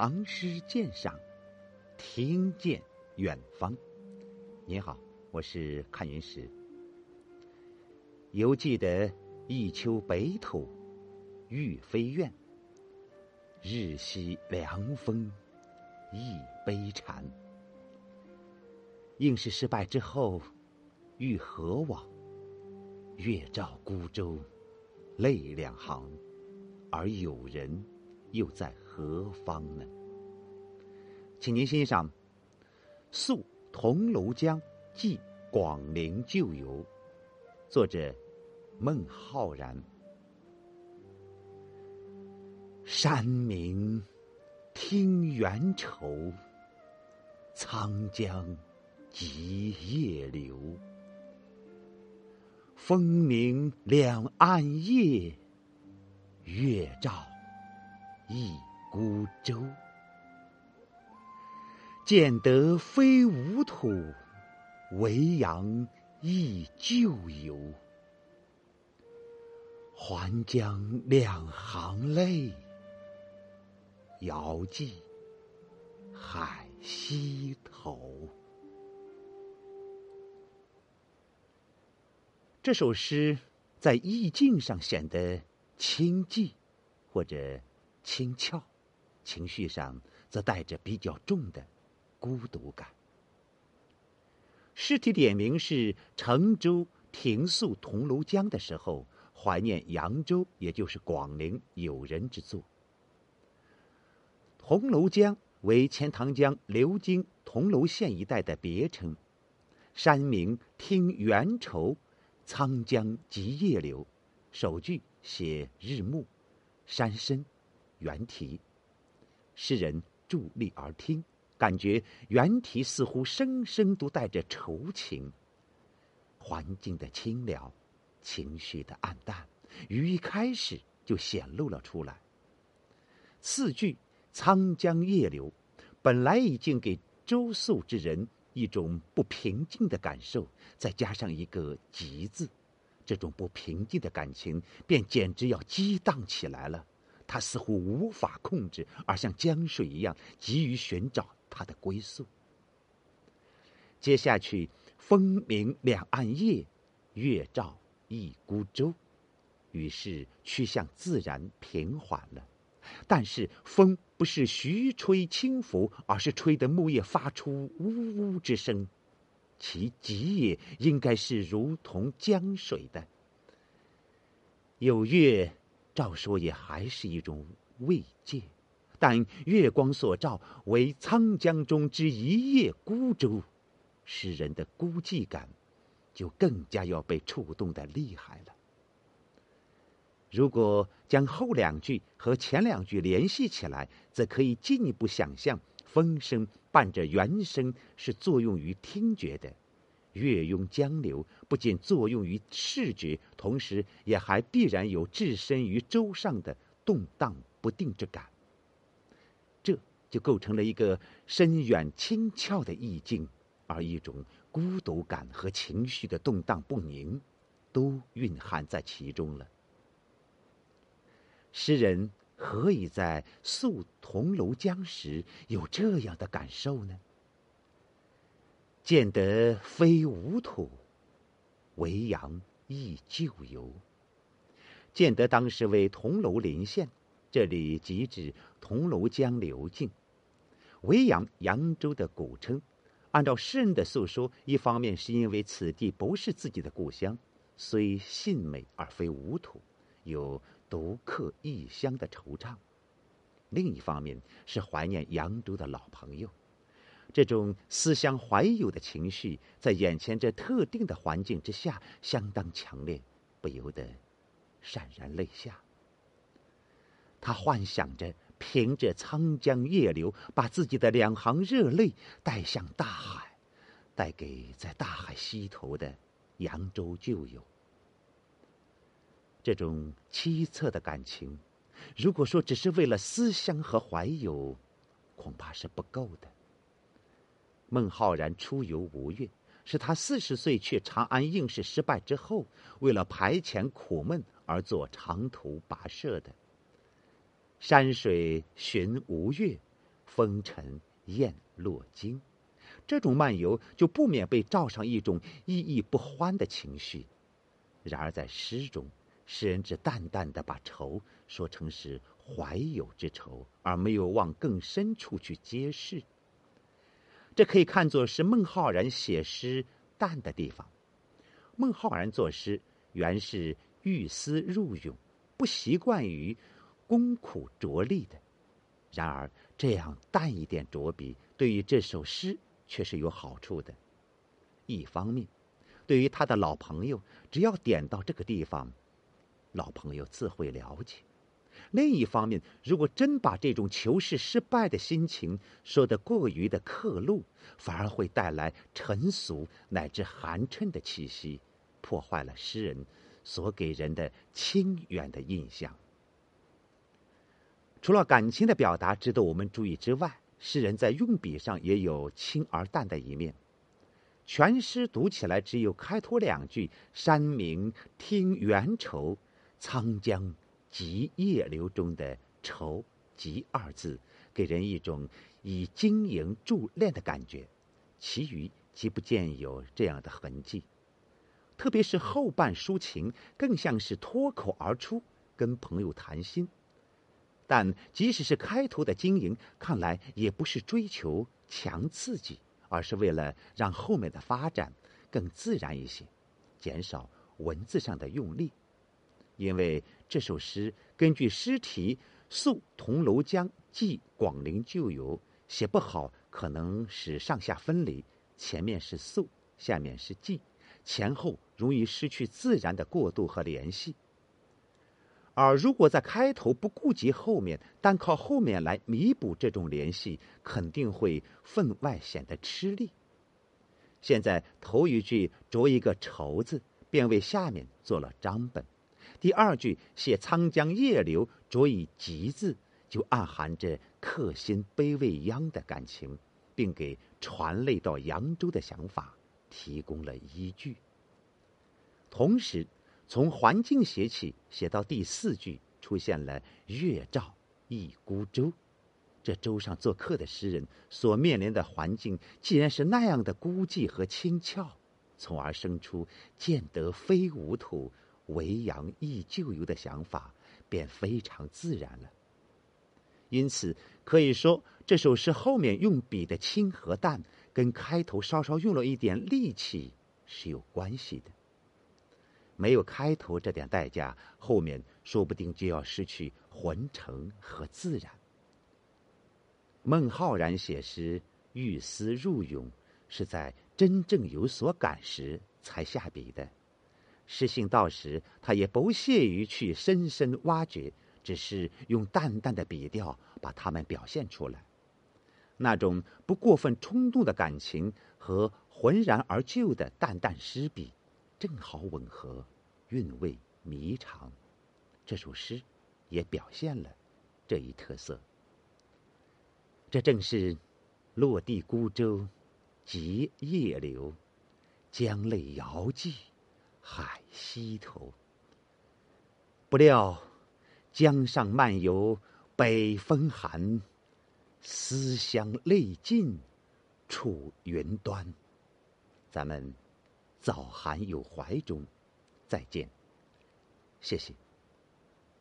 唐诗鉴赏，听见远方。你好，我是看云石。犹记得一秋北土，玉飞苑。日夕凉风，一悲蝉。应试失败之后，欲何往？月照孤舟，泪两行。而友人又在何何方呢？请您欣赏《宿桐楼江记广陵旧游》，作者孟浩然。山明听猿愁，沧江急夜流。风鸣两岸夜。月照一孤舟，见得非吾土，维扬忆旧游。还将两行泪，遥寄海西头。这首诗在意境上显得。清寂，或者轻俏，情绪上则带着比较重的孤独感。诗题点名是乘舟停宿桐庐江的时候，怀念扬州，也就是广陵友人之作。桐庐江为钱塘江流经桐庐县一带的别称，山明听猿愁，沧江急夜流。首句。写日暮，山深，猿啼。诗人伫立而听，感觉原题似乎声声都带着愁情。环境的清凉，情绪的暗淡，于一开始就显露了出来。次句“沧江夜流”，本来已经给周宿之人一种不平静的感受，再加上一个“急”字。这种不平静的感情便简直要激荡起来了，他似乎无法控制，而像江水一样急于寻找他的归宿。接下去，风鸣两岸夜，月照一孤舟，于是趋向自然平缓了。但是风不是徐吹轻拂，而是吹得木叶发出呜呜之声。其极也应该是如同江水的。有月，照说也还是一种慰藉，但月光所照为沧江中之一叶孤舟，诗人的孤寂感就更加要被触动的厉害了。如果将后两句和前两句联系起来，则可以进一步想象。风声伴着原声是作用于听觉的，月涌江流不仅作用于视觉，同时也还必然有置身于舟上的动荡不定之感。这就构成了一个深远轻峭的意境，而一种孤独感和情绪的动荡不宁，都蕴含在其中了。诗人。何以在宿桐庐江时有这样的感受呢？见得非吾土，维扬忆旧游。建德当时为桐楼临县，这里即指桐楼江流境。维扬，扬州的古称。按照诗人的诉说，一方面是因为此地不是自己的故乡，虽信美而非吾土，有。独克异乡的惆怅，另一方面是怀念扬州的老朋友。这种思乡怀友的情绪，在眼前这特定的环境之下，相当强烈，不由得潸然泪下。他幻想着凭着沧江夜流，把自己的两行热泪带向大海，带给在大海西头的扬州旧友。这种凄恻的感情，如果说只是为了思乡和怀友，恐怕是不够的。孟浩然出游吴越，是他四十岁去长安应试失败之后，为了排遣苦闷而做长途跋涉的。山水寻吴越，风尘雁落京。这种漫游就不免被罩上一种意义不欢的情绪。然而在诗中，诗人只淡淡的把愁说成是怀有之愁，而没有往更深处去揭示。这可以看作是孟浩然写诗淡的地方。孟浩然作诗原是欲思入咏，不习惯于工苦着力的。然而这样淡一点着笔，对于这首诗却是有好处的。一方面，对于他的老朋友，只要点到这个地方，老朋友自会了解；另一方面，如果真把这种求是失败的心情说得过于的刻录，反而会带来陈俗乃至寒碜的气息，破坏了诗人所给人的清远的印象。除了感情的表达值得我们注意之外，诗人在用笔上也有轻而淡的一面。全诗读起来只有开头两句“山明听猿愁，沧江急夜流”中的“愁”“急”二字，给人一种以经营铸炼的感觉，其余即不见有这样的痕迹。特别是后半抒情，更像是脱口而出，跟朋友谈心。但即使是开头的经营，看来也不是追求强刺激，而是为了让后面的发展更自然一些，减少文字上的用力。因为这首诗根据诗题“宿桐楼江寄广陵旧游”，写不好可能使上下分离，前面是宿，下面是寄，前后容易失去自然的过渡和联系。而如果在开头不顾及后面，单靠后面来弥补这种联系，肯定会分外显得吃力。现在头一句着一个“愁”字，便为下面做了章本；第二句写沧江夜流，着以“急”字，就暗含着客心悲未央的感情，并给传泪到扬州的想法提供了依据。同时。从环境写起，写到第四句，出现了“月照一孤舟”。这舟上做客的诗人所面临的环境，既然是那样的孤寂和清峭，从而生出“见得非吾土，惟扬亦旧游”的想法，便非常自然了。因此，可以说这首诗后面用笔的轻和淡，跟开头稍稍用了一点力气是有关系的。没有开头这点代价，后面说不定就要失去浑成和自然。孟浩然写诗欲思入咏，是在真正有所感时才下笔的。诗兴到时，他也不屑于去深深挖掘，只是用淡淡的笔调把它们表现出来。那种不过分冲动的感情和浑然而就的淡淡诗笔。正好吻合，韵味弥长。这首诗也表现了这一特色。这正是“落地孤舟，急夜流，江泪遥寄海西头。不料江上漫游北风寒，思乡泪尽楚云端。”咱们。早寒有怀中，再见，谢谢。